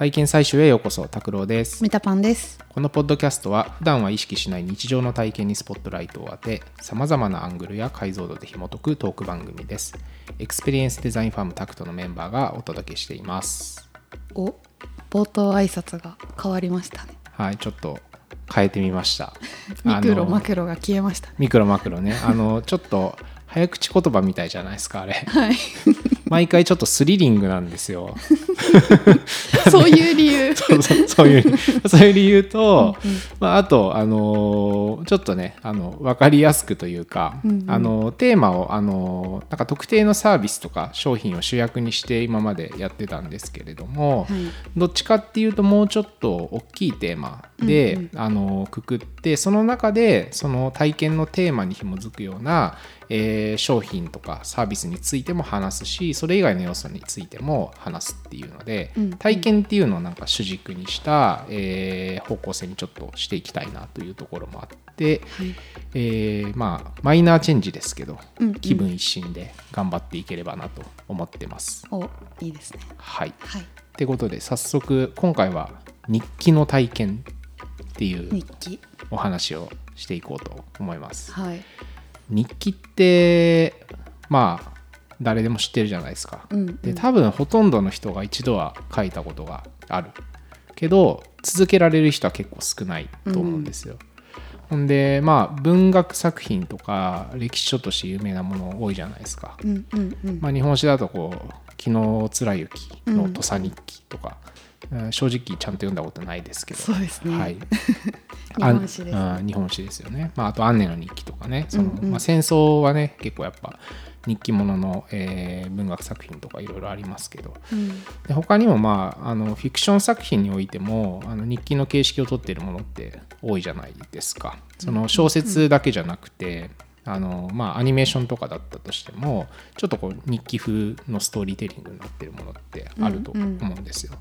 体験採集へようこそ拓郎ですメタパンです。このポッドキャストは普段は意識しない日常の体験にスポットライトを当てさまざまなアングルや解像度で紐解くトーク番組ですエクスペリエンスデザインファームタクトのメンバーがお届けしていますお、冒頭挨拶が変わりましたね。はいちょっと変えてみました ミクロマクロが消えましたね。ミクロマクロねあのちょっと早口言葉みたいじゃないですかあれはい。毎回ちょっとスリリングなんですよ。そういう理由。そうそうそういうそういう理由と、まあ、あと、あのーちょっとねあの分かりやすくというか、あのテーマを、あのなんか特定のサービスとか商品を主役にして今までやってたんですけれども、はい。どっちかっていうともうちょっと大きいテーマで、あのくくってその中でその体験のテーマに紐づくような、えー商品とかサービスについても話すしそれ以外の要素についても話すっていうので、うん体験っていうのをなんか主軸にした、えー方向性にちょっとしていきたいなというところもあって、はいえーまあマイナーチェンジですけど、うんうん気分一新で頑張っていければなと思ってます。お、いいですね。はいはい。ってことで早速今回は日記の体験っていう。お話をしていこうと思います。はい。日記ってまあ誰でも知ってるじゃないですか。うんうんで多分ほとんどの人が一度は書いたことがあるけど続けられる人は結構少ないと思うんですよ。ほんでまあ文学作品とか歴史書として有名なもの多いじゃないですか。うんうんうん。まあ、日本史だとこう「紀貫之の土佐日記」とか、うん正直ちゃんと読んだことないですけどそうですね。はい、日本史ですあうん日本史ですよね、まあ、あと「アンネの日記」とかね。その、うん。うんまあ、戦争はね結構やっぱ日記ものの、えー文学作品とかいろいろありますけど。うん。で他にもまああのフィクション作品においてもあの日記の形式をとっているものって多いじゃないですか。その小説だけじゃなくて、あのまあ、アニメーションとかだったとしてもちょっとこう日記風のストーリーテリングになってるものってあると思うんですよ。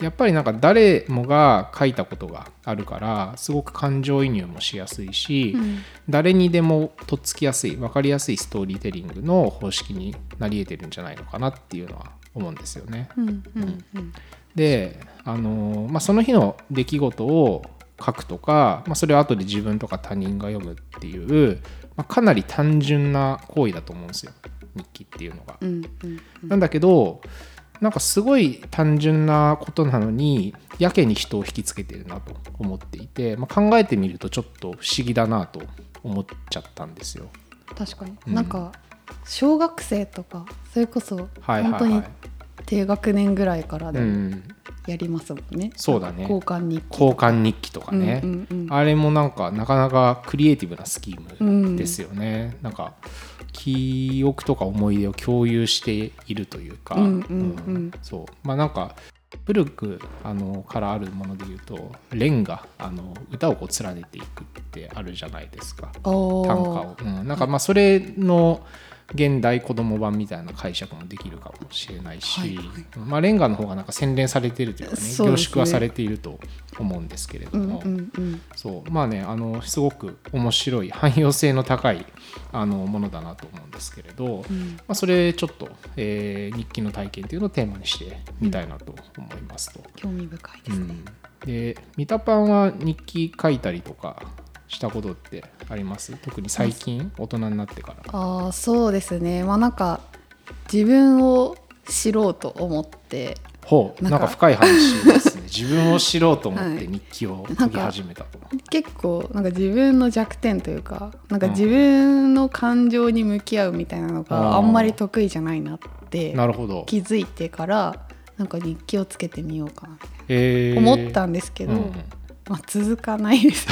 やっぱりなんか誰もが書いたことがあるからすごく感情移入もしやすいし、うん。誰にでもとっつきやすい分かりやすいストーリーテリングの方式になり得てるんじゃないのかなっていうのは思うんですよね。で、あのーまあ、その日の出来事を書くとか、まあ、それを後で自分とか他人が読むっていう、まあ、かなり単純な行為だと思うんですよ。日記っていうのが。うんうん。なんだけどなんかすごい単純なことなのにやけに人を引きつけてるなと思っていて、まあ、考えてみるとちょっと不思議だなと思っちゃったんですよ。確かに、うん。なんか小学生とかそれこそはい本当に。低学年ぐらいからでやりますもんね。そうだね。交換日記交換日記とかね、うんうんうんあれもなんかなかなかクリエイティブなスキーうん。ムですよね、なんか記憶とか思い出を共有しているというか、うんうんうん。そう。まあなんか古くあのからあるもので言うとレンがあの歌をこう連ねていくってあるじゃないですか。短歌を、うん、なんかまあそれの現代子供版みたいな解釈もできるかもしれないし、はい。はいまあ、レンガの方がなんか洗練されているというかねね。縮はされていると思うんですけれどうんも、うんうん。そう。まあねあのすごく面白い汎用性の高いあのものだなと思うんですけれど、うん。まあ、それちょっと、えー日記の体験というのをテーマにしてみたいなと思いますと。興味深いでうん。すね。でミタパンは日記書いたりとかしたことってあります？特に最近大人になってから。ああそうですね。まあなんか自分を知ろうと思ってほうななんんかか深い話ですね。自分を知ろうと思っはい。て日記を書き始めたと。結構なんか自分の弱点というかなんか自分の感情に向き合うみたいなのがあんまり得意じゃないなってなるほど。気づいてからなんか日記をつけてみようかなってえー。思ったんですけど、うんうんまあ、続かないです。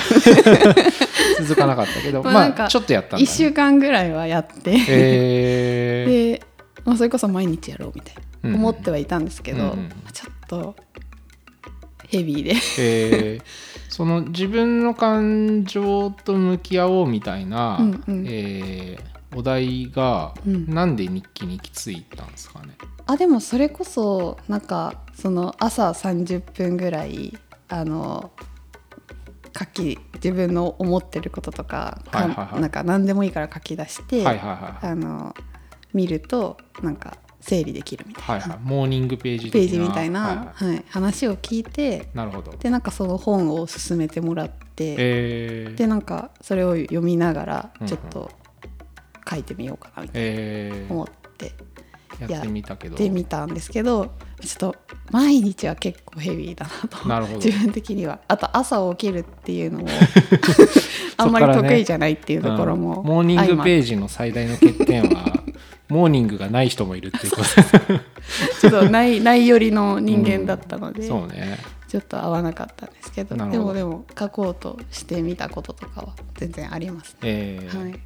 続かなかったけど まあちょっとやったんだ、1ね。週間ぐらいはやって、えー。で、まあ、それこそ毎日やろうみたいうんな思ってはいたんですけど、うんうん。ちょっとヘビーで。えー。その自分の感情と向き合おうみたいな、うんうん。えーお題が、うん。なんで日記に行き着いたんですかね？あでもそれこそなんかその朝30分ぐらいあの書き自分の思ってることとか,か、はいはいはい。なんか何でもいいから書き出して、はいはいはい。あの見るとなんか整理できるみたいな、はいはい。モーニングページ的ページみたいな、はいはい。はい。話を聞いてなるほど。でなんかその本を勧めてもらって、えー、でなんかそれを読みながらうんうん。ちょっと書いてみようかなみたいえな思って。ー、やってみたけど。でみたんですけどちょっと毎日は結構ヘビーだなと。なるほど。自分的には。あと朝起きるっていうのも あんまり得意じゃないっていうところも、うん。モーニングページの最大の欠点はモーニングがない人もいるっていうこと。ちょっとないない寄りの人間だったので、そうね。ちょっと合わなかったんですけどでもでも書こうとしてみたこととかは全然ありますね。えーはい、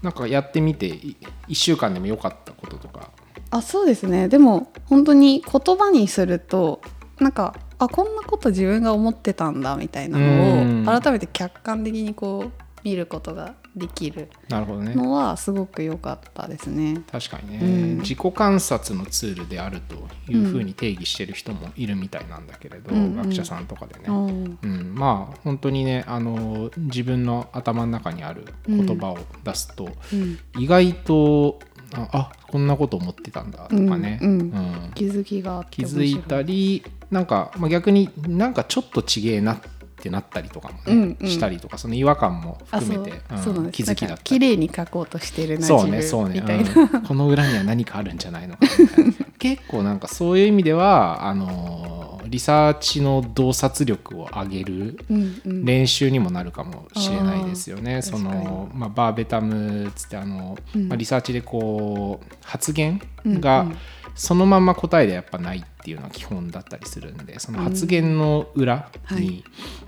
なんかやってみて1週間でも良かったこととかあそうですね。でも本当に言葉にするとなんかあこんなこと自分が思ってたんだみたいなうん。のを改めて客観的にこう見ることができるなるほどね。のはすごく良かったですね。確かにね、うん。自己観察のツールであるというふうに定義してる人もいるみたいなんだけれど、うんうん。学者さんとかでね、う。んうん、まあ本当にねあの自分の頭の中にある言葉を出すと、うん。意外とああこんなこと思ってたんだとかね、うんうん。うん。気づきが気づいたりなんか、まあ、逆になんかちょっとちげえなってなったりとかもね、うんうん。したりとかその違和感も含めてうん気づきだったり。綺麗に書こうとしてるなそうね自そうね、分みたいな、うんこの裏には何かあるんじゃないのかみたいな。結構なんかそういう意味ではあのリサーチの洞察力を上げるうんうん。練習にもなるかもしれないですよね。あーそのまあ、バーベタムつってあの、うん。まあ、リサーチでこう発言うんがうん。そのまんま答えでやっぱないっていうのは基本だったりするんでその発言の裏に、はい。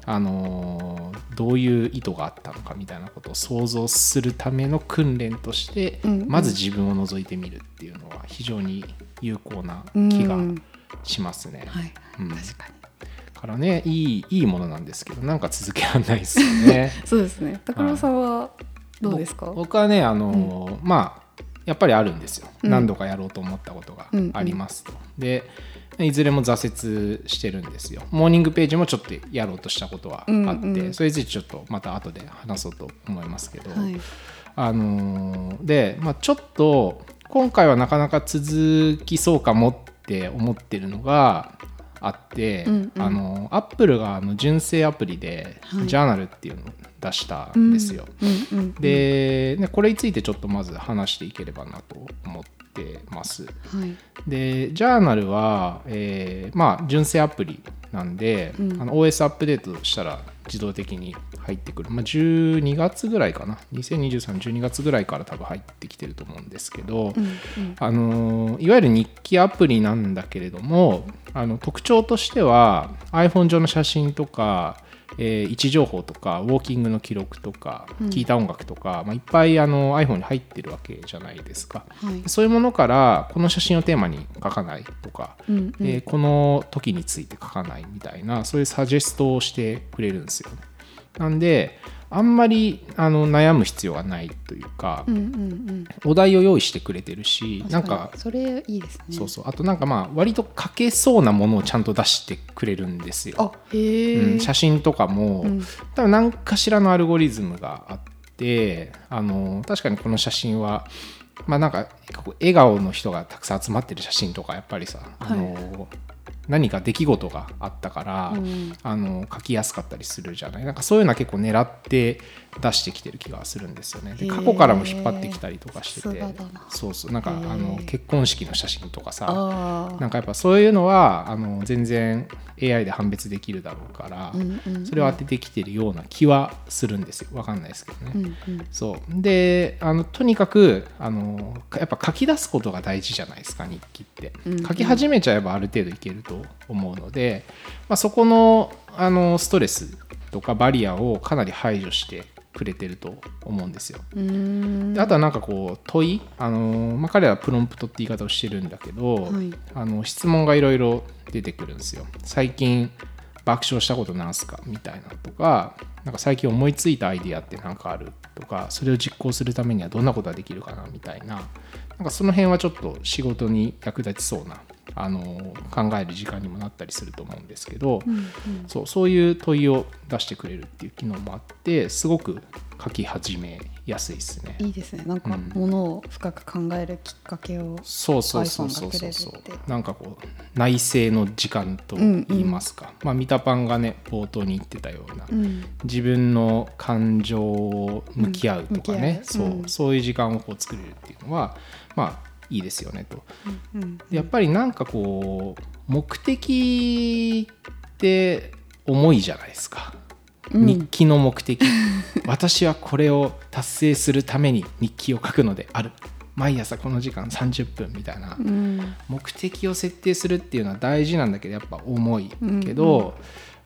あのーどういう意図があったのかみたいなことを想像するための訓練として、うんうん。まず自分を覗いてみるっていうのは非常に有効な気がうんしますね。はい、うん。確かに。からねいいいいものなんですけどなんか続けられないですよね。そうですね。高郎さんはどうですか、ぼ僕はねあのーまあやっぱりあるんですよ、うん。何度かやろうと思ったことがありますと。でいずれも挫折してるんですよ。モーニングページもちょっとやろうとしたことはあって、うんうん。それについてちょっとまた後で話そうと思いますけど、はい。あのーで、まあ、ちょっと今回はなかなか続きそうかもって思ってるのがあって、うんうん。あのアップルがあの純正アプリで、はい。ジャーナルっていうのを出したんですよ。うんうんで、ね、これについてちょっとまず話していければなと思ってます。はい。で、ジャーナルは、えーまあ、純正アプリなんで、うん。あの OS アップデートしたら自動的に入ってくる。まあ、12月ぐらいかな。2023、12月ぐらいから多分入ってきてると思うんですけど、うんうんあのいわゆる日記アプリなんだけれどもあの特徴としては iPhone 上の写真とか、えー位置情報とかウォーキングの記録とかうん聞いた音楽とか、まあ、いっぱいあの iPhone に入ってるわけじゃないですか。はいそういうものからこの写真をテーマに書かないとか、うんうんえーこの時について書かないみたいなそういうサジェストをしてくれるんですよね。なんであんまりあの悩む必要がないというか、うんうんうん。お題を用意してくれてるしなんかそれいいですね。そうそう。あとなんかまあ割と書けそうなものをちゃんと出してくれるんですよ。あへえ、うん、写真とかも、うん。多分何かしらのアルゴリズムがあってあの確かにこの写真はまあなんか笑顔の人がたくさん集まってる写真とかやっぱりさ、あの何か出来事があったから、うん。あの書きやすかったりするじゃない？なんかそういうのは結構狙って出してきてる気がするんですよね。で過去からも引っ張ってきたりとかしてて。そうそうなんかあの結婚式の写真とかさ。あなんかやっぱそういうのはあの全然 AI で判別できるだろうから、うんうんうん。それを当ててきてるような気はするんですよ。わかんないですけどね。うんうん。そう。であのとにかくあのやっぱ書き出すことが大事じゃないですか日記って、書き始めちゃえばある程度いけると思うので、まあ、そこのあのストレスとかバリアをかなり排除してくれてると思うんですよ。であとはなんかこう問いあの、まあ、彼らはプロンプトって言い方をしてるんだけど、はい。あの質問がいろいろ出てくるんですよ。最近爆笑したことなんすか？みたいなとかなんか最近思いついたアイディアって何かある？とかそれを実行するためにはどんなことができるかな？みたいななんかその辺はちょっと仕事に役立ちそうなあの考える時間にもなったりすると思うんですけど、うんそうそういう問いを出してくれるっていう機能もあってすごく書き始めやすいですね。いいですね。なんかうん。ものを深く考えるきっかけをそうそうそうそう。くれそうるって。なんかこう内省の時間と言いますか、まあミタパンがね冒頭に言ってたような、うん。自分の感情を向き合うとかね、う。んそうそういう時間をこう作れるっていうのはまあいいですよねと。うんやっぱりなんかこう目的って重いじゃないですか。うん。日記の目的。私はこれを達成するために日記を書くのである。毎朝この時間30分みたいな。うん。目的を設定するっていうのは大事なんだけどやっぱ重いうんけど、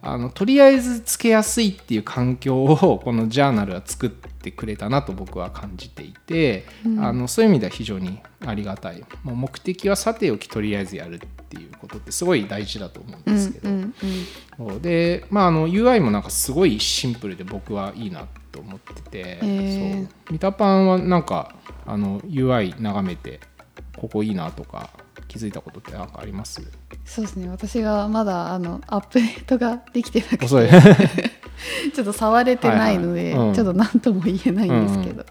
あのとりあえずつけやすいっていう環境をこのジャーナルは作ってくれたなと僕は感じていて、うん。あのそういう意味では非常にありがたい。もう目的はさておきとりあえずやるっていうことってすごい大事だと思うんうんですけど、うんそうでまああの UI もなんかすごいシンプルで僕はいいなと思ってて、へー。そう。ミタパンはなんかあの UI 眺めてここいいなとか気づいたことって何かあります？そうですね。私がまだあのアップデートができてなくて。ちょっと触れてないので、はいはい。うん。ちょっと何とも言えないんですけど、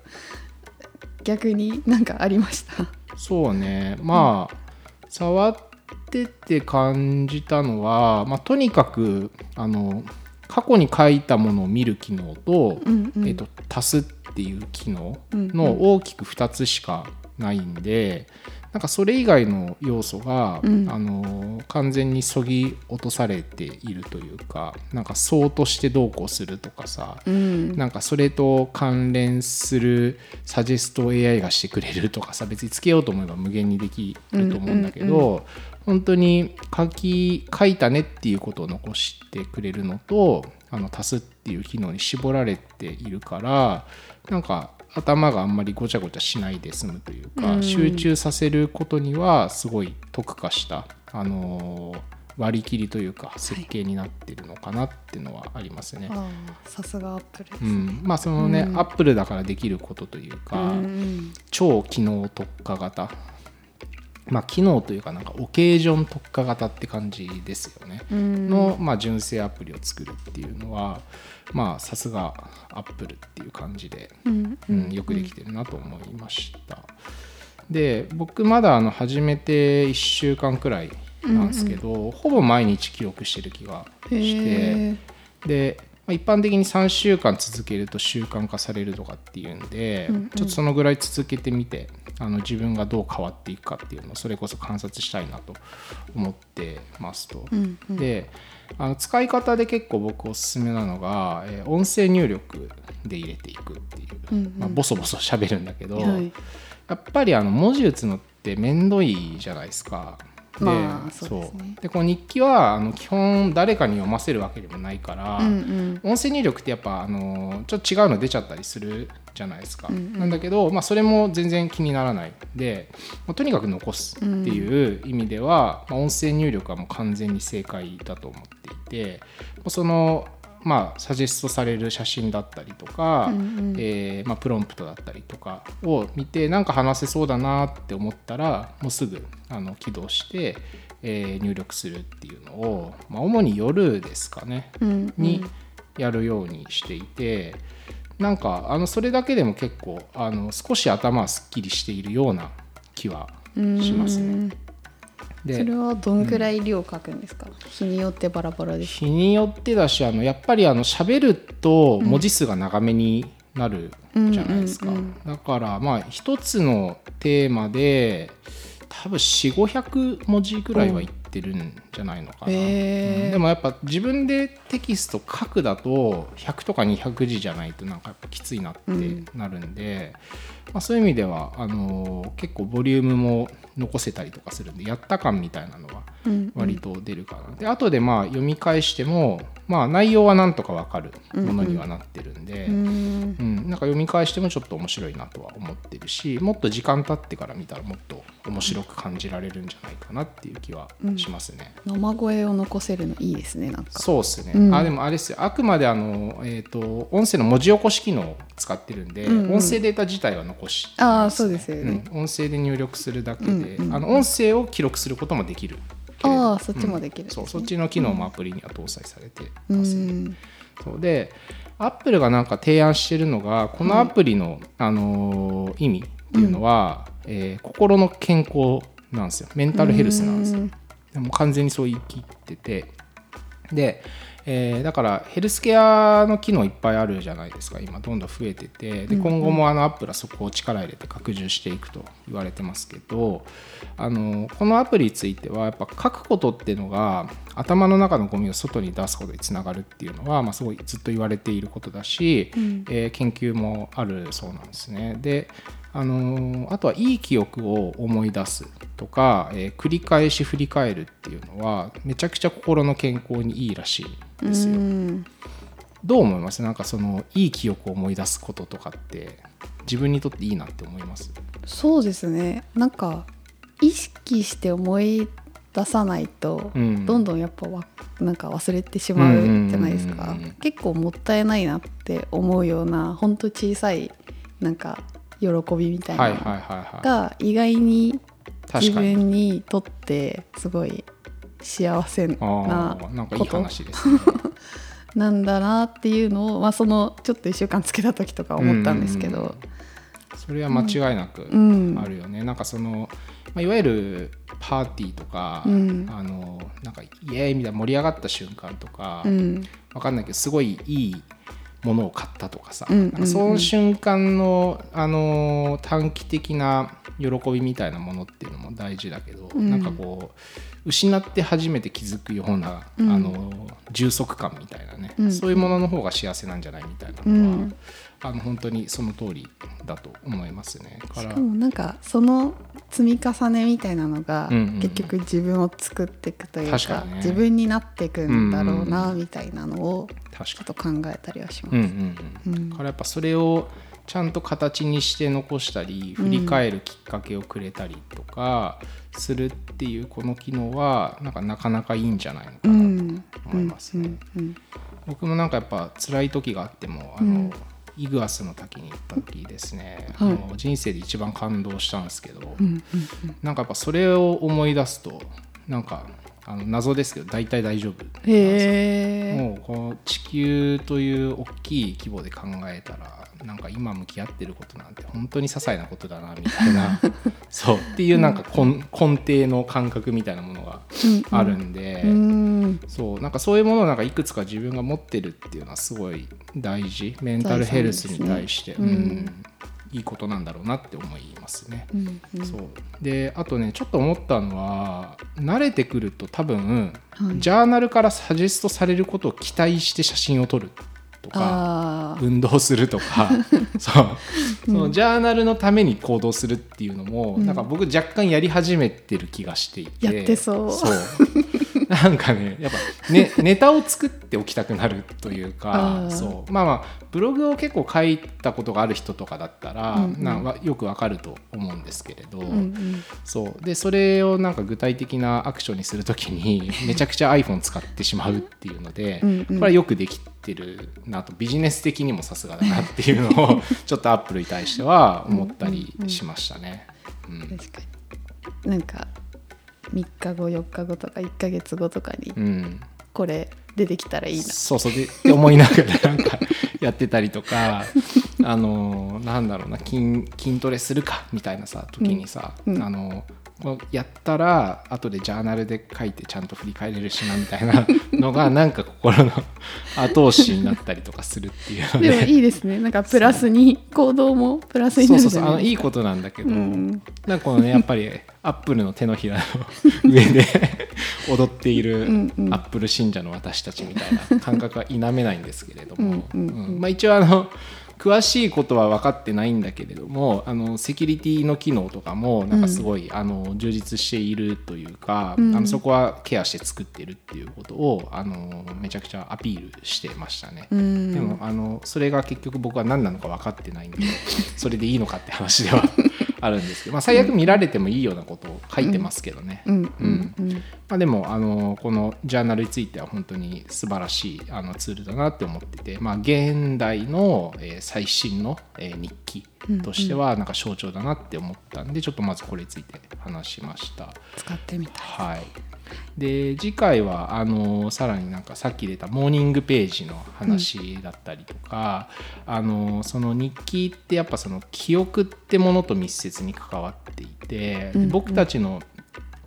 逆になんかありました？そうね。まあ触ってて感じたのは、まあ、とにかくあの過去に書いたものを見る機能と,、うんうん。えっと足すっていう機能うんの大きく2つしかないんで、なんかそれ以外の要素が、うん。あの完全にそぎ落とされているというかなんか層としてどうこうするとかさ、うん。なんかそれと関連するサジェストを AI がしてくれるとかさ別につけようと思えば無限にできると思うんだけど、うんう本当に書き書いたねっていうことを残してくれるのとあの足すっていう機能に絞られているからなんか頭があんまりごちゃごちゃしないで済むというか、うん。集中させることにはすごい特化した、あのー割り切りというか設計になってるのかなっていうのはありますね。さすがアップルですね、うん、まあそのね、うん。アップルだからできることというか、うん。超機能特化型まあ機能というかなんかオケージョン特化型って感じですよね、うん。の、まあ、純正アプリを作るっていうのはまあさすがアップルっていう感じで、うん。うん、よくできてるなと思いました、で僕まだあの始めて1週間くらいなんですけど、ほぼ毎日記録してる気がしてで、まあ、一般的に3週間続けると習慣化されるとかっていうんで、うんうん。ちょっとそのぐらい続けてみてあの自分がどう変わっていくかっていうのをそれこそ観察したいなと思ってますと。うんうん。であの使い方で結構僕おすすめなのが、えー音声入力で入れていくっていう、うんうん。まあ、ボソボソ喋るんだけど、はい。やっぱりあの文字打つのって面倒いじゃないですか。でまあそうですね。でこの日記はあの基本誰かに読ませるわけでもないから、うんうん。音声入力ってやっぱあのちょっと違うの出ちゃったりするじゃないですか。うんうん。なんだけど、まあ、それも全然気にならない。で、まあとにかく残すっていう意味では、まあ、音声入力はもう完全に正解だと思っていてそのまあサジェストされる写真だったりとか、うんうん。えーまあ、プロンプトだったりとかを見てなんか話せそうだなって思ったらもうすぐあの起動して、えー入力するっていうのを、まあ、主に夜ですかねうんうん。にやるようにしていて、なんかあのそれだけでも結構あの少し頭はすっきりしているような気はしますね。でそれはどんくらい量書くんですか、日によってバラバラです。か日によってだしあのやっぱりあの喋ると文字数が長めになるじゃないですか、うんうんうん。だからまあ一つのテーマで多分4500文字ぐらいはいってるんじゃないのかな、へー。うん。でもやっぱ自分でテキスト書くだと100とか200字じゃないとなんかやっぱきついなってなるんで、まあ、そういう意味ではあのー結構ボリュームも残せたりとかするんでやった感みたいなのはうん。割と出るかな。で後でまあ読み返しても、まあ、内容はなんとかわかるものにはなってるんで、うん。うんなんか読み返してもちょっと面白いなとは思ってるしもっと時間経ってから見たらもっと面白く感じられるんじゃないかなっていう気はしますね。生声を残せるのいいですねなん。かそうですね、うん。あでもあれですよあくまであの、えー、と音声の文字起こし機能を使ってるん。で、うん。うん。音声データ自体は残しああそうですよね、うん、音声で入力するだけで、うん。うん。あの音声を記録することもできるああそっちもできるん。ですねそうそっちの機能もアプリには搭載されてますね、ん。そうでアップルがなんか提案してるのがこのアプリの、あのー意味っていうのは、えー心の健康なんですよ。メンタルヘルスなんですよ。うん。でも完全にそう言い切ってて。で、えーだからヘルスケアの機能いっぱいあるじゃないですか。今どんどん増えてて。で今後もあのアップルはそこを力入れて拡充していくと言われてますけどあのこのアプリについてはやっぱ書くことっていうのが頭の中のゴミを外に出すことにつながるっていうのは、まあ、すごいずっと言われていることだし、うん。えー研究もあるそうなんですね。であのーあとはいい記憶を思い出すとか、えー繰り返し振り返るっていうのはめちゃくちゃ心の健康にいいらしいんですよ。うん。どう思います？なんかそのいい記憶を思い出すこととかって自分にとっていいなって思います？そうですね。なんか意識して思い出さないと、うん。どんどんやっぱわなんか忘れてしまうじゃないですか、結構もったいないなって思うようなほんと小さいなんか喜びみたいなの。が意外に自。分にとってすごい幸せあなこと。なんだなっていうのを、まあ、そのちょっと1週間つけた時とか思ったんですけうんうんうんど、それは間違いなくうんあるよね。なんかその、まあ、いわゆるパーティーとか、うんあのなんかイエーイみたいな盛り上がった瞬間とか、うんわかんないけどすごいいいものを買ったとかさ、うんうんうん。その瞬間の、あの短期的な喜びみたいなものっていうのも大事だけど、うん。なんかこう失って初めて気づくような、うん。あの充足感みたいなね、うん。そういうものの方が幸せなんじゃないみたいなうのは、んあの本当にその通りだと思いますね。かしからもなんかその積み重ねみたいなのが結局自分を作っていくというか,、確かにね。自分になっていくんだろううんなうんみたいなのを確ちょっと考えたりはします。からやっぱそれをちゃんと形にして残したり振り返るきっかけをくれたりとかするっていうこの機能はなんかなかなかいいんじゃないのかうなとん思いますね。僕もなんかやっぱ辛い時があってもあの、うんイグアスの滝に行った時ですね、はい。あの人生で一番感動したんですけど、うんうんなんかやっぱそれを思い出すとなんかあの謎ですけど大体大丈夫。もうこの地球という大きい規模で考えたらなんか今向き合ってることなんて本当に些細なことだなみたいな。そう。っていうなんか根根底の感覚みたいなものがあるんで、うんそうなんかそういうものをなんかいくつか自分が持ってるっていうのはすごい大事。メンタルヘルスに対して、財産ですねうん。いいことなんだろうなって思いますね。うんうん。そう。であとねちょっと思ったのは慣れてくると多分、はい。ジャーナルからサジェストされることを期待して写真を撮るとか運動するとか。そう。そのジャーナルのために行動するっていうのも、うん。なんか僕若干やり始めてる気がしていて。やってそう。そう なんかねやっぱ、ね、ネタを作っておきたくなるというあかー。そう。まあまあブログを結構書いたことがある人とかだったら、うんうん。なよくわかると思うんですけれど、うんうん。そう。でそれをなんか具体的なアクションにするときに めちゃくちゃ iPhone 使ってしまうっていうので、うんうん。これはよくできてるなとビジネス的にもさすがだなっていうのを ちょっとアップルに対しては思ったりしましたね。うん。確かに。なんか3日後4日後とか1ヶ月後とかにうん。これ出てきたらいいな、そうそうでって思いながらなんかやってたりとか あのなんだろうな筋筋トレするかみたいなさ時にさ、うん。うん。あのやったら後でジャーナルで書いてちゃんと振り返れるしなみたいなのがなんか心の後押しになったりとかするっていうので。もで。いいですね。なんかプラスに行動もプラスになるそうそうそう。あのいいことなんだけど、うん。なんかこのねやっぱりアップルの手のひらの上で踊っているアップル信者の私たちみたいな感覚は否めないんですけれども、うん。うん。まあ、一応あの詳しいことは分かってないんだけれどもあのセキュリティの機能とかもなんかすごい、あの充実しているというか、あのそこはケアして作ってるっていうことをあのめちゃくちゃアピールしてましたね。でもあのそれが結局僕は何なのか分かってないんでそれでいいのかって話ではあるんですけど、まあ、最悪見られてもいいようなことを書いてますけどね。うん。まあ、でもあのこのジャーナルについては本当に素晴らしいあのツールだなって思ってて、まあ、現代の、えー、最新の、えー、日記としてはなんか象徴だなって思ったんでちょっとまずこれについて話しました。使ってみたい、はい、で次回はあのさらになんかさっき出たモーニングページの話だったりとか、うん、あのその日記ってやっぱその記憶ってものと密接に関わっていて、うんうん、僕たちの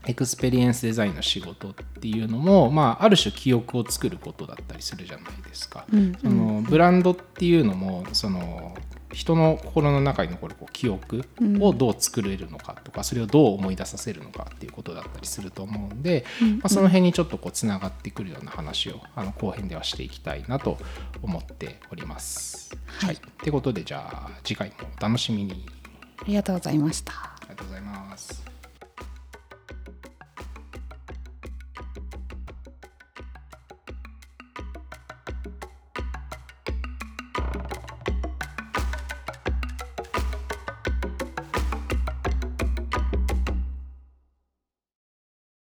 エクスペリエンスデザインの仕事っていうのも、まあ、ある種記憶を作ることだったりするじゃないですか。うんうん、そのブランドっていうのもその人の心の中に残るこう記憶をどう作れるのかとか、それをどう思い出させるのかっていうことだったりすると思うんで、まあ、その辺にちょっとこうつながってくるような話をあの後編ではしていきたいなと思っております。はい、はい、ってことでじゃあ次回もお楽しみに。ありがとうございました。ありがとうございます。